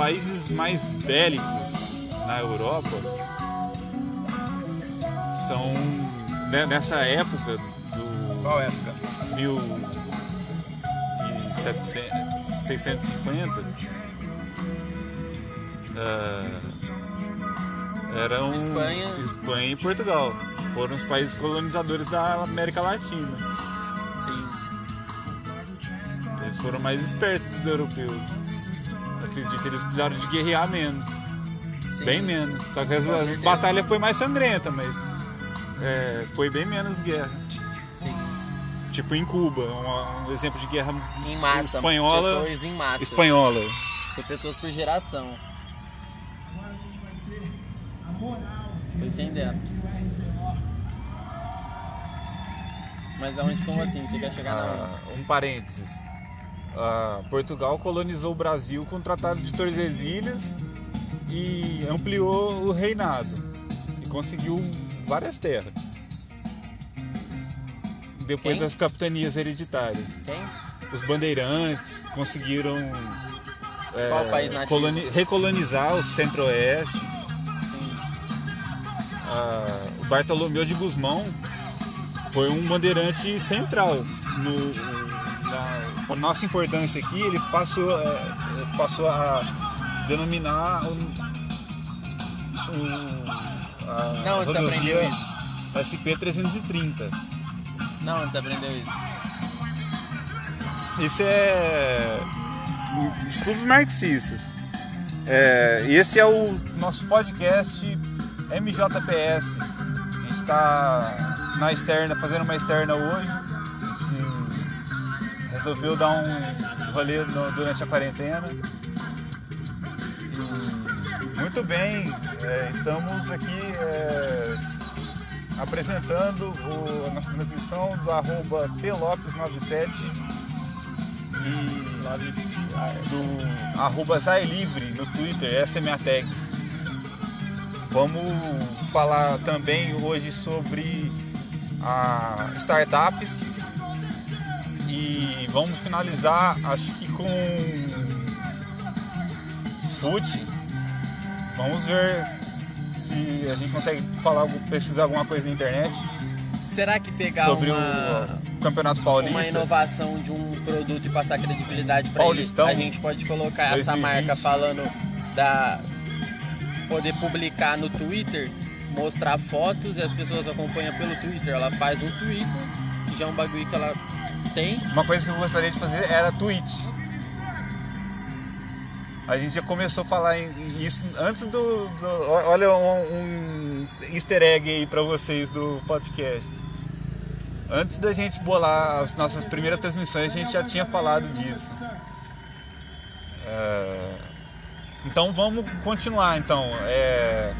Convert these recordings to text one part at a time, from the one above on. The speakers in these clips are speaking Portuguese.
países mais bélicos na Europa são né, nessa época do Qual época? 1650 ah, eram Espanha. Espanha e Portugal foram os países colonizadores da América Latina Sim. eles foram mais espertos dos europeus acredito eles precisaram de guerrear menos sim. bem menos só que as, Com as certeza. batalha foi mais sangrenta mas é, foi bem menos guerra Sim. tipo em Cuba uma- um exemplo de guerra Em massa. Espanhola- Pessoas em massa. espanhola Foi pessoas por geração. Tô entendendo. Mas aonde, como assim? Você quer chegar na Ah, onde? um parênteses. Ah, Portugal colonizou o Brasil com o Tratado de Tordesilhas e ampliou o reinado e conseguiu várias terras. Depois Quem? das capitanias hereditárias. Quem? Os bandeirantes conseguiram é, coloni- recolonizar o centro-oeste. Ah, o Bartolomeu de Guzmão foi um bandeirante central no, a nossa importância aqui ele passou é, passou a denominar um, um, a Não, onde você aprendeu isso? SP 330 Não, onde você aprendeu isso? isso é estudos marxistas É, esse é o nosso podcast MJPS a gente está na externa fazendo uma externa hoje resolveu dar um rolê no- durante a quarentena E, muito bem é, estamos aqui é, apresentando o- a nossa transmissão do arroba plopes97 e do arroba Livre no Twitter, essa é minha tag. Vamos falar também hoje sobre a startups e vamos finalizar acho que com food. Vamos ver se a gente consegue falar, pesquisar alguma coisa na internet Será que pegar sobre uma, o Campeonato Paulista. uma inovação de um produto e passar credibilidade para ele, a gente pode colocar essa 2020. marca falando da poder publicar no Twitter, mostrar fotos e as pessoas acompanham pelo Twitter. Ela faz um Twitter, que já é um bagulho que ela tem. Uma coisa que eu gostaria de fazer era Twitch. A gente já começou a falar em isso antes do. do- olha um, um easter egg aí pra vocês do podcast. Antes da gente bolar as nossas primeiras transmissões, a gente já tinha falado disso. É, Então vamos continuar então. É,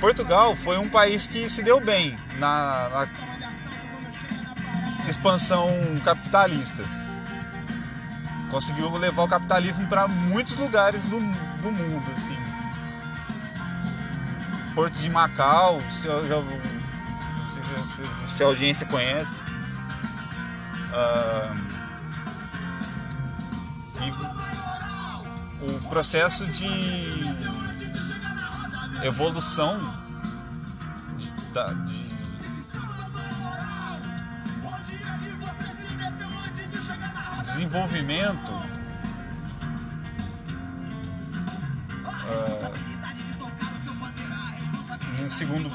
Portugal foi um país que se deu bem na- na expansão capitalista. Conseguiu levar o capitalismo para muitos lugares do, do mundo, assim. Porto de Macau, se, se- se- se a audiência conhece. Ah, e o processo de evolução de, de desenvolvimento ah, um segundo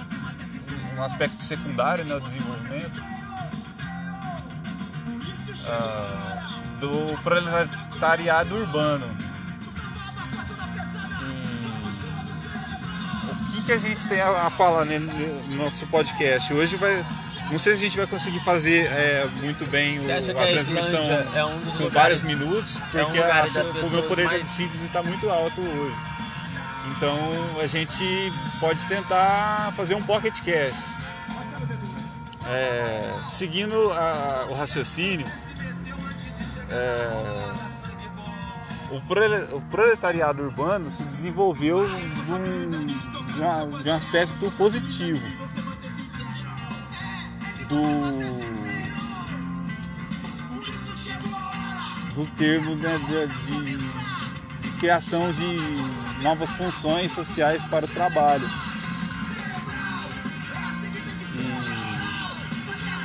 um aspecto secundário né, o desenvolvimento ah, do proletariado urbano. E o que, que a gente tem a, a falar no nosso podcast? Hoje vai não sei se a gente vai conseguir fazer é, muito bem o- a a transmissão é um com lugares- vários minutos, porque é um a- o meu poder mais- de síntese está muito alto hoje. Então a gente pode tentar fazer um pocket cast. É, seguindo a- o raciocínio, é, o, prole- o proletariado urbano se desenvolveu de um, de um aspecto positivo do do termo né, de, de- criação de novas funções sociais para o trabalho.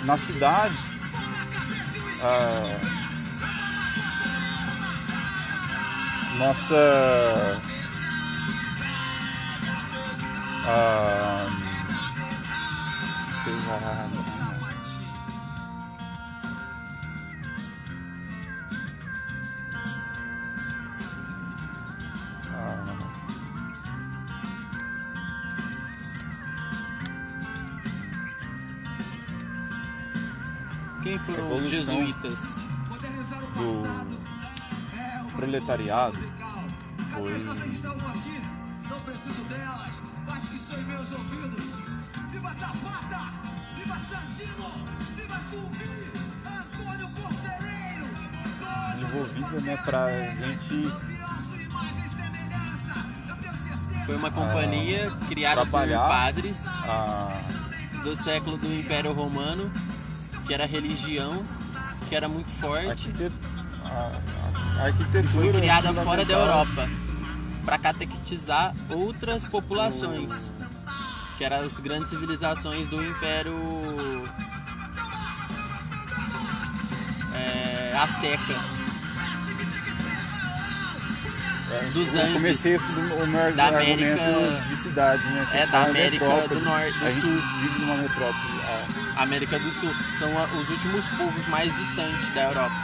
E nas cidades, a nossa a, Quem foram os jesuítas? do proletariado foi estão aqui, não preciso delas, mas que são em meus ouvidos. Viva Zapata! Viva Santino! Viva Zumbi! Antônio Conselheiro! Todos desenvolvida né, pra gente. Foi uma companhia criada por padres a, do século do Império Romano, que era religião, que era muito forte. a- a arquitetura Foi criada fora da Europa para catequizar outras populações, que eram as grandes civilizações do Império é, Azteca. É, dos eu Andes, comecei com o meu da América- de cidade, né? que é, da América do Norte- do a Sul. vive numa metrópole. a- América do Sul. São os últimos povos mais distantes da Europa.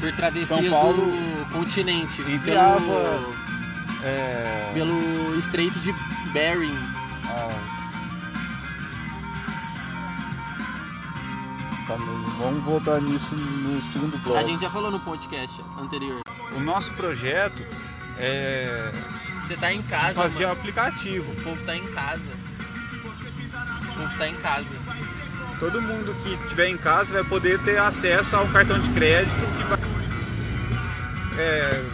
Por travessias Paulo do continente. enviava, Pelo, é, pelo estreito de Bering. Tá, vamos voltar nisso no segundo bloco. A gente já falou no podcast anterior. O nosso projeto é Você tá em casa, fazer mano. aplicativo. O povo tá em casa. O povo tá em casa. Todo mundo que estiver em casa vai poder ter acesso ao cartão de crédito que vai é,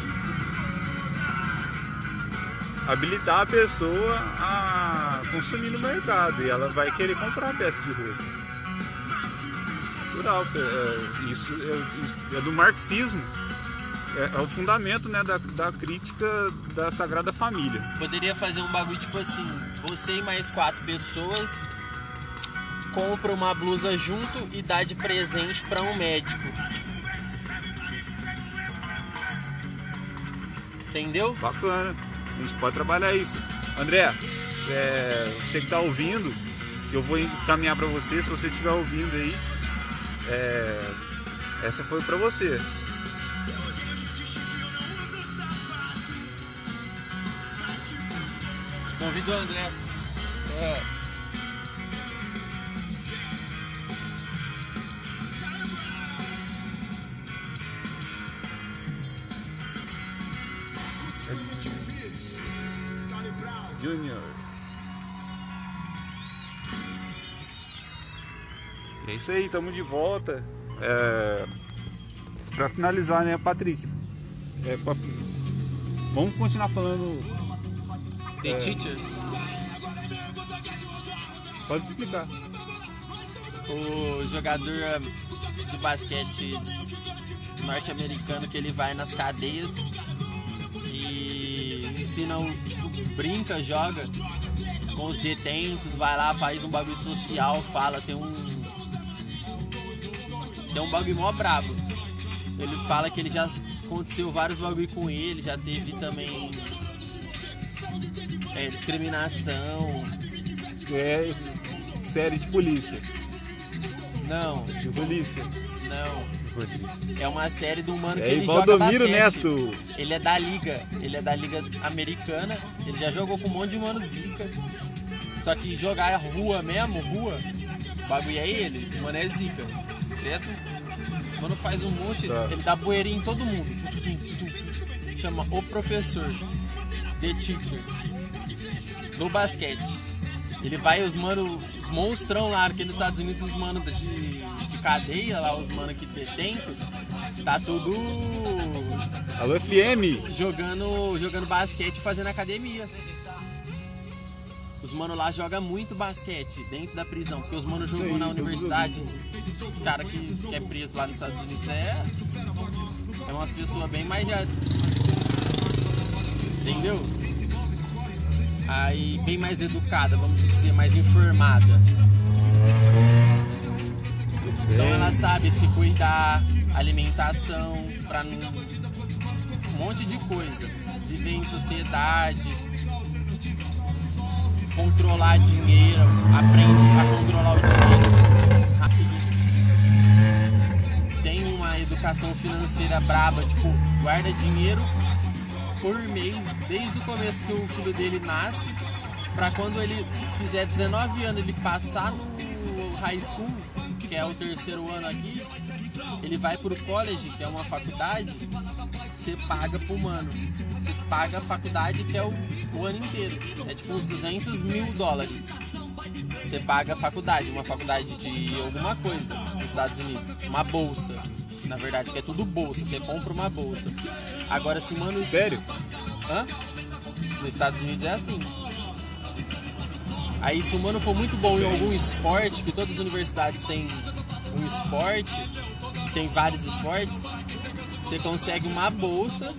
habilitar a pessoa a consumir no mercado e ela vai querer comprar a peça de roupa. Natural, é, isso, é, isso é do marxismo. É, é o fundamento né, da, da crítica da Sagrada Família. Poderia fazer um bagulho tipo assim: você e mais quatro pessoas compra uma blusa junto e dá de presente pra um médico. Entendeu? Bacana. A gente pode trabalhar isso. André, é, você que está ouvindo, eu vou encaminhar para você, se você estiver ouvindo aí. É, essa foi para você. Convido o André. É. Junior. É isso aí, estamos de volta. É, para finalizar, né, Patrick? É, pra- vamos continuar falando. The É. Teacher. Pode explicar. o jogador eh, de basquete norte-americano que ele vai nas cadeias e ensina o tipo, brinca, joga com os detentos, vai lá, faz um bagulho social, fala, tem um. Tem um bagulho mó brabo. Ele fala que ele já aconteceu vários bagulho com ele, já teve também é, discriminação. É série de polícia. Não, De polícia. não. É uma série do mano E que ele joga Valdomiro basquete. Neto. Ele é da liga, ele é da liga americana. Ele já jogou com um monte de mano zica. Só que jogar rua mesmo, rua, o bagulho é ele, o mano é zica. Certo? O mano faz um monte, Tá. ele dá bueirinho em todo mundo. Chama o professor. The teacher. No basquete. Ele vai os mano, os monstrão lá, aqui nos Estados Unidos, os mano de, de cadeia lá, os mano que detento, tá tudo Alô, FM. jogando, jogando basquete e fazendo academia. Os mano lá jogam muito basquete dentro da prisão, porque os mano jogou na universidade. Os caras que, que é preso lá nos Estados Unidos é. É umas pessoas bem mais já. Entendeu? Aí bem mais educada, vamos dizer, mais informada. Então ela sabe se cuidar, alimentação, pra. Um monte de coisa. Viver em sociedade, controlar dinheiro, aprende a controlar o dinheiro rápido. Tem uma educação financeira braba, tipo, guarda dinheiro por mês, desde o começo que o filho dele nasce, pra quando ele fizer 19 anos, ele passar no high school, que é o terceiro ano aqui, ele vai pro college, que é uma faculdade, você paga pro mano. Você paga a faculdade que é o, o ano inteiro. É tipo uns 200 mil dólares. Você paga a faculdade, uma faculdade de alguma coisa nos Estados Unidos. Uma bolsa. Na verdade, que é tudo bolsa. Você compra uma bolsa. Agora, se o mano. Sério? Hã? Nos Estados Unidos é assim. Aí se o mano for muito bom em algum esporte, que todas as universidades têm um esporte, tem vários esportes, você consegue uma bolsa.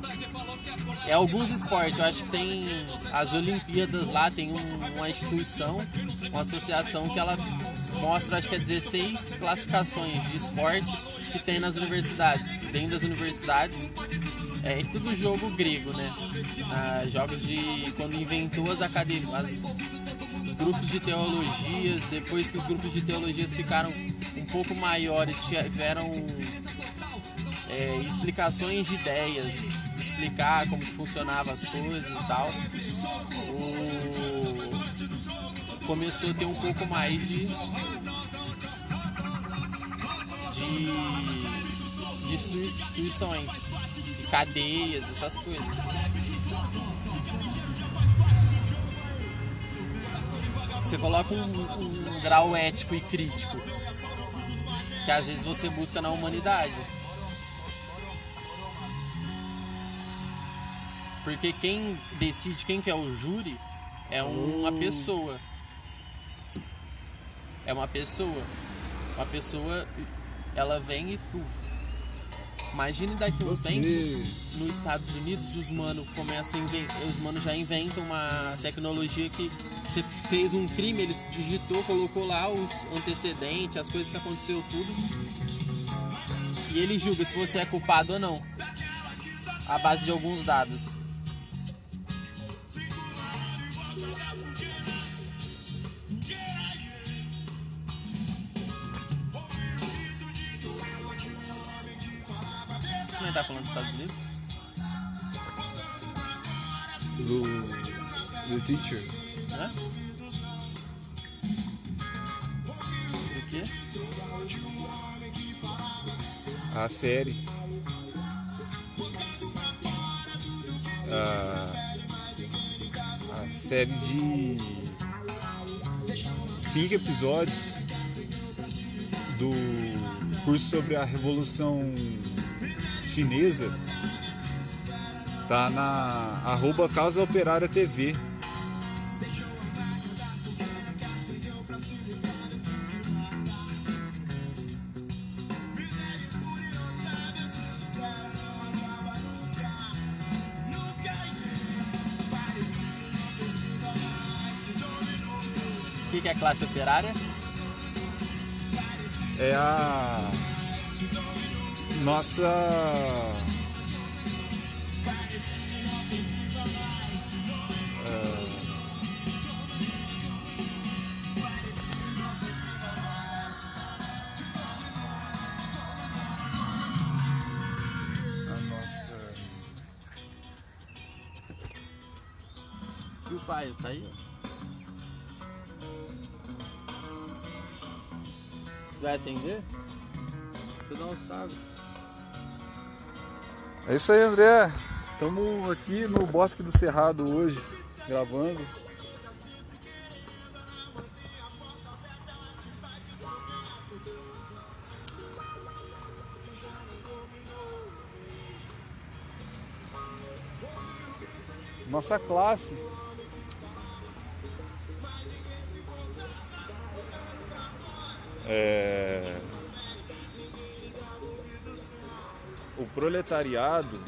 É alguns esportes, eu acho que tem as Olimpíadas lá, tem um- uma instituição, uma associação que ela mostra, acho que é 16 classificações de esporte que tem nas universidades. Dentro das universidades, é tudo jogo grego, né? Ah, jogos de quando inventou as academias, os grupos de teologias, depois que os grupos de teologias ficaram um pouco maiores, tiveram é, explicações de ideias, explicar como que funcionavam as coisas e tal. O... Começou a ter um pouco mais de. de, de institui- instituições, de cadeias, essas coisas. Você coloca um, um grau ético e crítico que às vezes você busca na humanidade. Porque quem decide quem que é o júri é uma pessoa. É uma pessoa. Uma pessoa, ela vem e puf. Imagine daqui a um tempo, nos Estados Unidos, os mano começam a os mano já inventam uma tecnologia que você fez um crime, eles digitou, colocou lá os antecedentes, as coisas que aconteceu tudo. E ele julga se você é culpado ou não. À base de alguns dados. Quem tá falando dos Estados Unidos? Do. Do teacher. Hã? Do quê? A série. A, a série de cinco episódios do curso sobre a Revolução Chinesa tá na arroba Casa Operária TV. Que, é classe operária? é a nossa acender? Deixa eu dar uns tragos. É isso aí, André. Estamos aqui no Bosque do Cerrado hoje, gravando. Nossa classe. Proletariado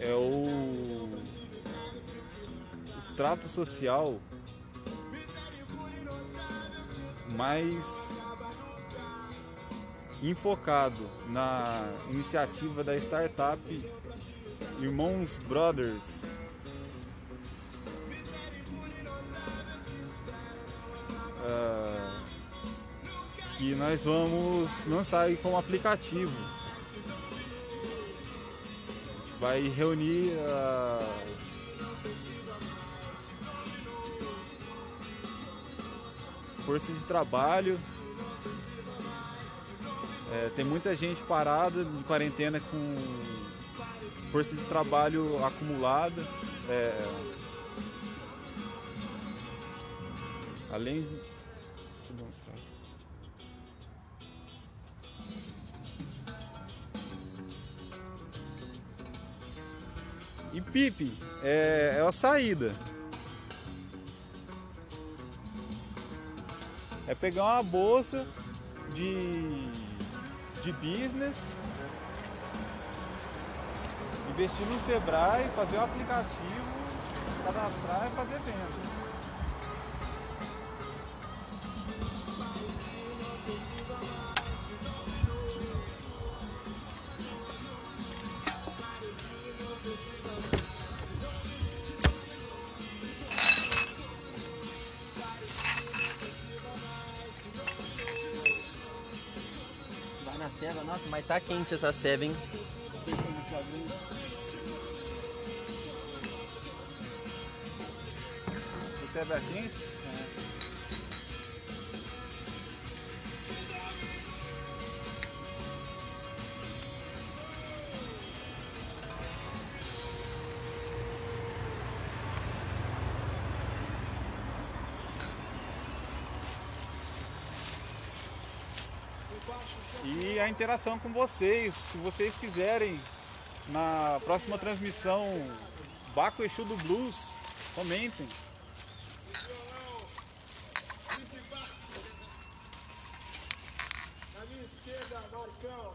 é o extrato social mais enfocado na iniciativa da startup Irmãos Brothers. Ah, que nós vamos lançar aí como aplicativo. Vai reunir ah, força de trabalho. É, tem muita gente parada de quarentena com força de trabalho acumulada. É, além. Pipe é, é a saída. É pegar uma bolsa de, de business, investir no Sebrae, fazer um aplicativo, cadastrar e fazer venda. Nossa, mas tá quente essa ceva, hein? Recebe a interação com vocês, se vocês quiserem, na próxima transmissão Baco Exu do Blues, comentem. Na minha esquerda, Marcão.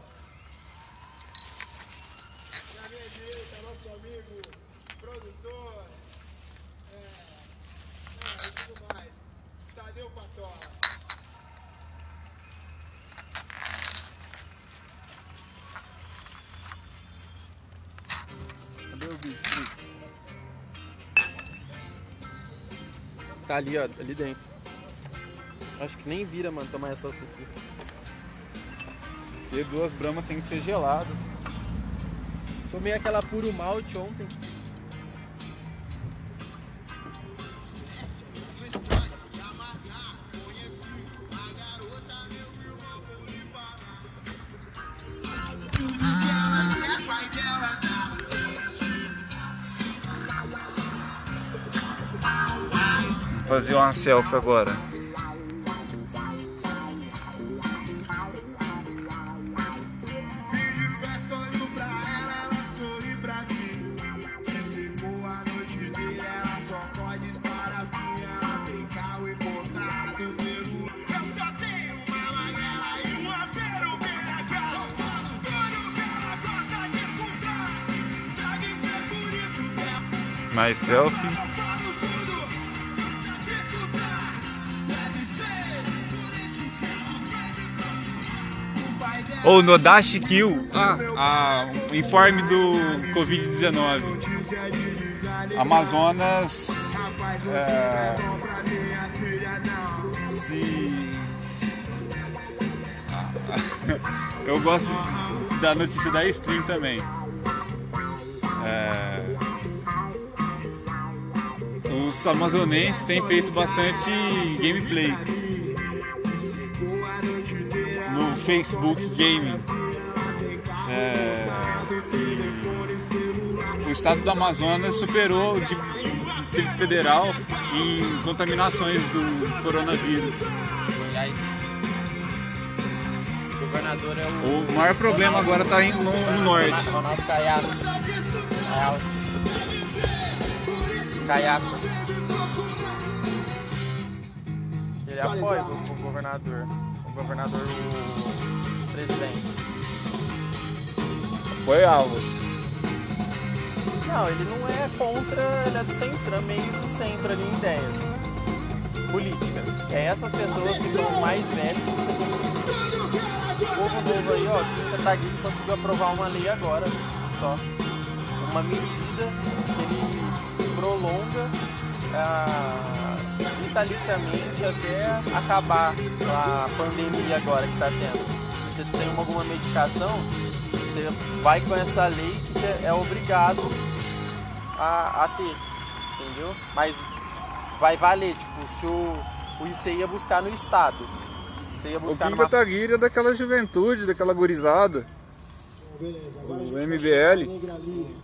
Na minha direita, nosso amigo, produtor. É, é, e tudo mais. Tadeu Patola. Tá ali, ó, ali dentro. Acho que nem vira, mano, tomar essa suco. Porque duas bramas tem que ser gelado. Tomei aquela puro malte ontem. Fazer uma selfie agora. Festa, Ou no Dash Kill, ah, o informe do Covid-19. Amazonas é, se. Ah, Eu gosto da notícia da stream também. É, os amazonenses têm feito bastante gameplay Facebook Gaming. É, o estado do Amazonas superou o di- Distrito Federal em contaminações do coronavírus. Goiás. O governador é o. O maior problema agora está no, no norte. Ronaldo Caiado. Caiado. Caiaça. Ele apoia o governador. Governador, o presidente. Apoiava. Não, ele não é contra, ele é do centro, meio do centro ali em ideias políticas. É essas pessoas que são mais velhos que você tem. O povo novo aí, ó, que Kataguiri conseguiu aprovar uma lei agora, só. Uma medida que ele prolonga ah, vitaliciamente até acabar a pandemia agora que tá tendo. Se você tem alguma medicação, você vai com essa lei que você é obrigado a, a ter, entendeu? Mas vai valer, tipo, se o, o ia buscar no estado, você ia O buscar Kim numa é daquela juventude, daquela gurizada. Beleza, O MBL. Negra ali,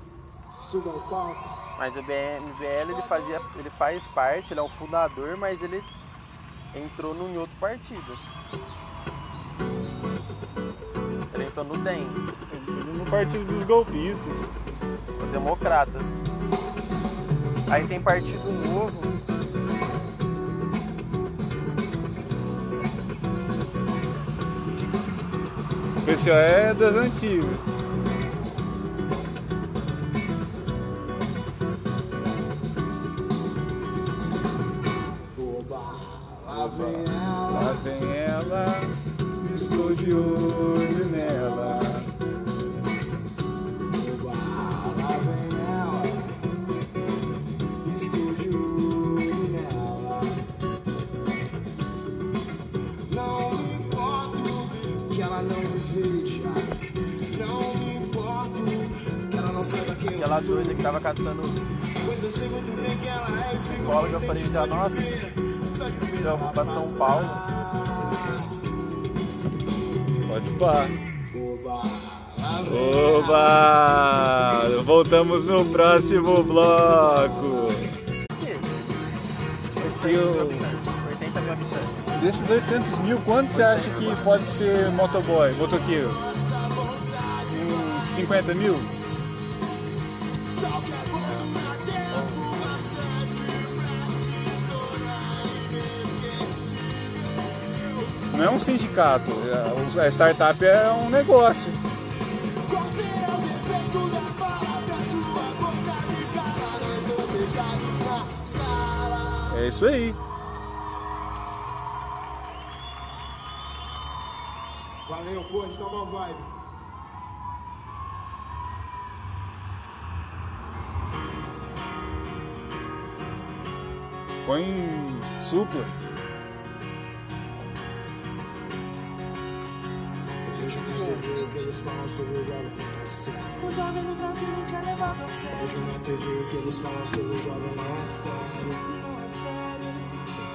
suba ao palco. Mas o BMVL ele fazia, ele faz parte, ele é o fundador, mas ele entrou num outro partido. Ele entrou no DEM, No partido dos golpistas. o Democratas. Aí tem partido novo. O pessoal é das antigas. De olho nela. Lá vem ela. Estou nela. Não me importo que ela não veja. Não me importo que ela não saiba quem Aquela doida que tava catando Pois eu psicóloga, eu falei já, nossa, já vou pra São Paulo. Pá. Oba! Voltamos no próximo bloco. 800 E o- habitantes, 80 mil habitantes. Desses 800 mil, quanto você acha que pode ser motoboy, motoqueiro? Uns 50 mil? Não é um sindicato, é- a startup é um negócio. É isso aí. Valeu, pô, de uma vibe. Põe supla. Sobre o jovem não é sério. O jovem no Brasil não quer levar pra sério. Vejo na TV o que eles falam sobre o jovem não é sério. Não é sério.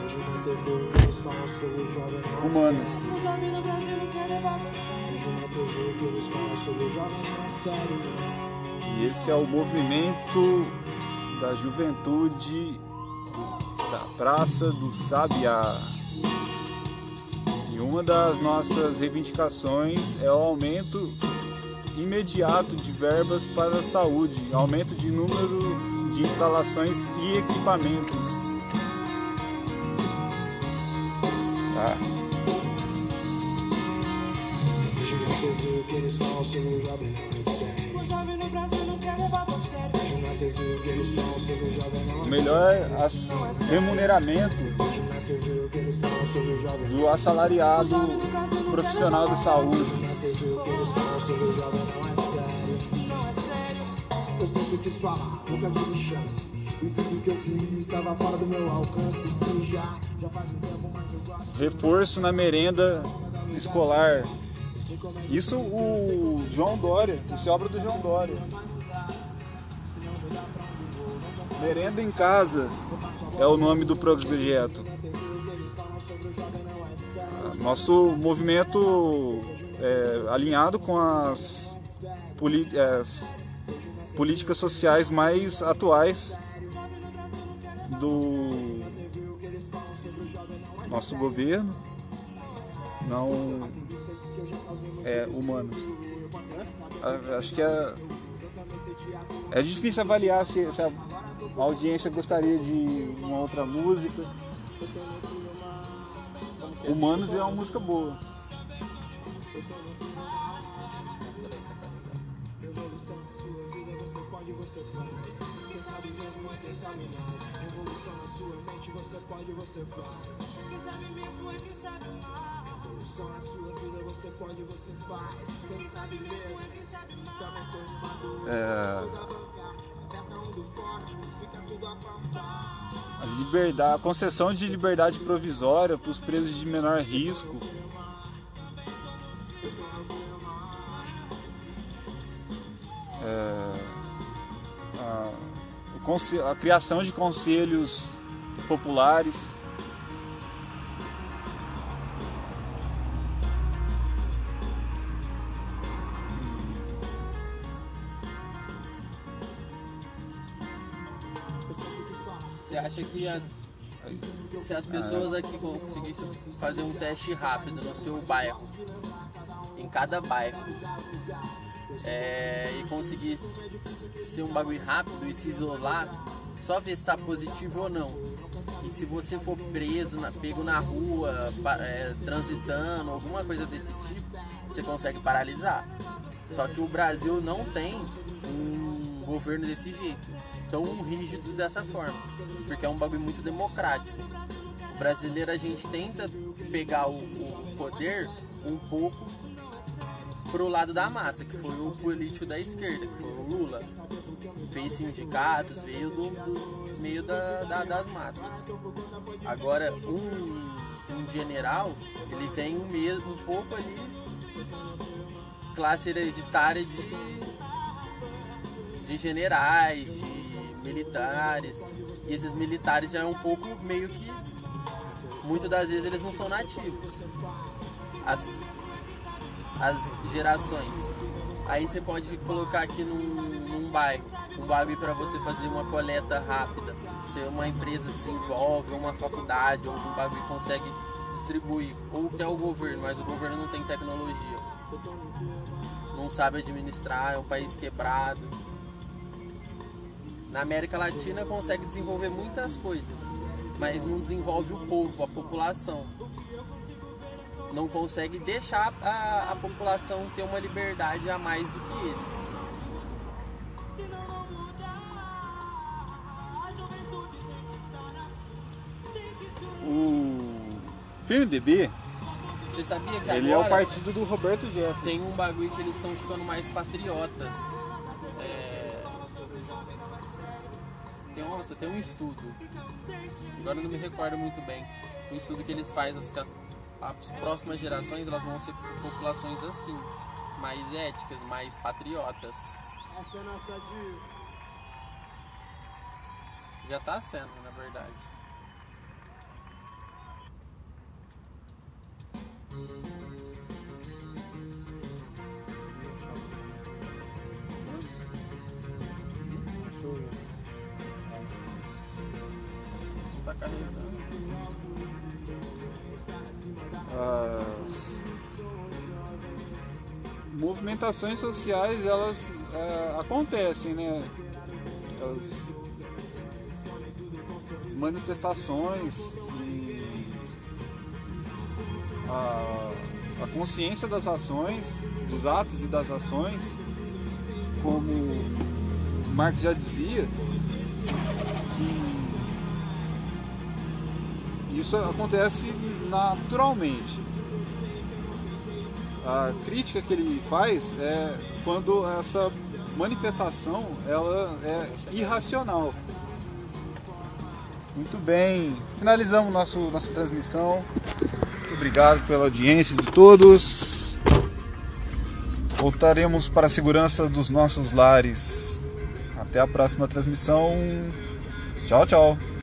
Vejo na TV o que eles falam sobre o jovem não é Humanos. sério. O jovem no Brasil não quer levar pra sério. Vejo na TV o que eles falam sobre o jovem não é sério. não. E esse é o movimento da juventude da Praça do Sabiá. E uma das nossas reivindicações é o aumento imediato de verbas para a saúde, aumento de número de instalações e equipamentos. Tá? Melhor remuneramento do assalariado profissional de saúde. Eu sempre quis falar, nunca tive chance. E tudo que eu estava fora do meu alcance. Já, já faz um tempo, mas eu gosto. reforço na merenda escolar. Isso o João Dória, isso é obra do João Dória. Merenda em casa é o nome do projeto. Nosso movimento é alinhado com as, é, as políticas sociais mais atuais do nosso governo, não é, humanos. Acho que é, é difícil avaliar se, se a audiência gostaria de uma outra música. Humanos é uma música boa. É não. Revolução na sua mente, você pode, você faz. Quem sabe mesmo é quem sabe mais. Revolução na sua vida, você pode, você faz. Quem sabe mesmo, Quem sabe mais. também sou um maduro. É, um do forte, fica tudo a a, liberdade, a concessão de liberdade provisória para os presos de menor risco. A criação de conselhos populares. Você acha que as, se as pessoas aqui conseguissem fazer um teste rápido no seu bairro, em cada bairro, é, e conseguisse ser um bagulho rápido e se isolar, só ver se está positivo ou não. E se você for preso, na- pego na rua, é, transitando, alguma coisa desse tipo, você consegue paralisar. Só que o Brasil não tem um governo desse jeito, tão rígido dessa forma, porque é um bagulho muito democrático. O brasileiro a gente tenta pegar o, o poder um pouco pro lado da massa, que foi o político da esquerda, que foi Lula. Fez sindicatos, veio do, do meio da, da- das massas. Agora, um, um general, ele vem um, um pouco ali, classe hereditária de, de generais, de militares. E esses militares já é um pouco meio que. Muitas das vezes eles não são nativos. As, as gerações. Aí você pode colocar aqui num, num bairro, um bagulho para você fazer uma coleta rápida. Se uma empresa desenvolve, uma faculdade, ou um bagulho consegue distribuir. Ou até o governo, mas o governo não tem tecnologia. Não sabe administrar, é um país quebrado. Na América Latina consegue desenvolver muitas coisas, mas não desenvolve o povo, a população não consegue deixar a, a população ter uma liberdade a mais do que eles. O PMDB, Você sabia que ele é o partido do Roberto Jefferson. tem um bagulho que eles estão ficando mais patriotas? É... Tem, nossa, tem um estudo. Agora eu não me recordo muito bem. Um estudo que eles fazem as, as, as próximas gerações elas vão ser populações assim, mais éticas, mais patriotas. Essa é a nossa dica. Já tá sendo, na verdade. Tá movimentações sociais elas é, acontecem, né? As, as manifestações e a, a consciência das ações, dos atos e das ações, como o Marx já dizia, isso acontece naturalmente. A crítica que ele faz é quando essa manifestação ela é irracional. Muito bem, finalizamos nosso, nossa transmissão. Muito obrigado pela audiência de todos. Voltaremos para a segurança dos nossos lares. Até a próxima transmissão. Tchau, tchau.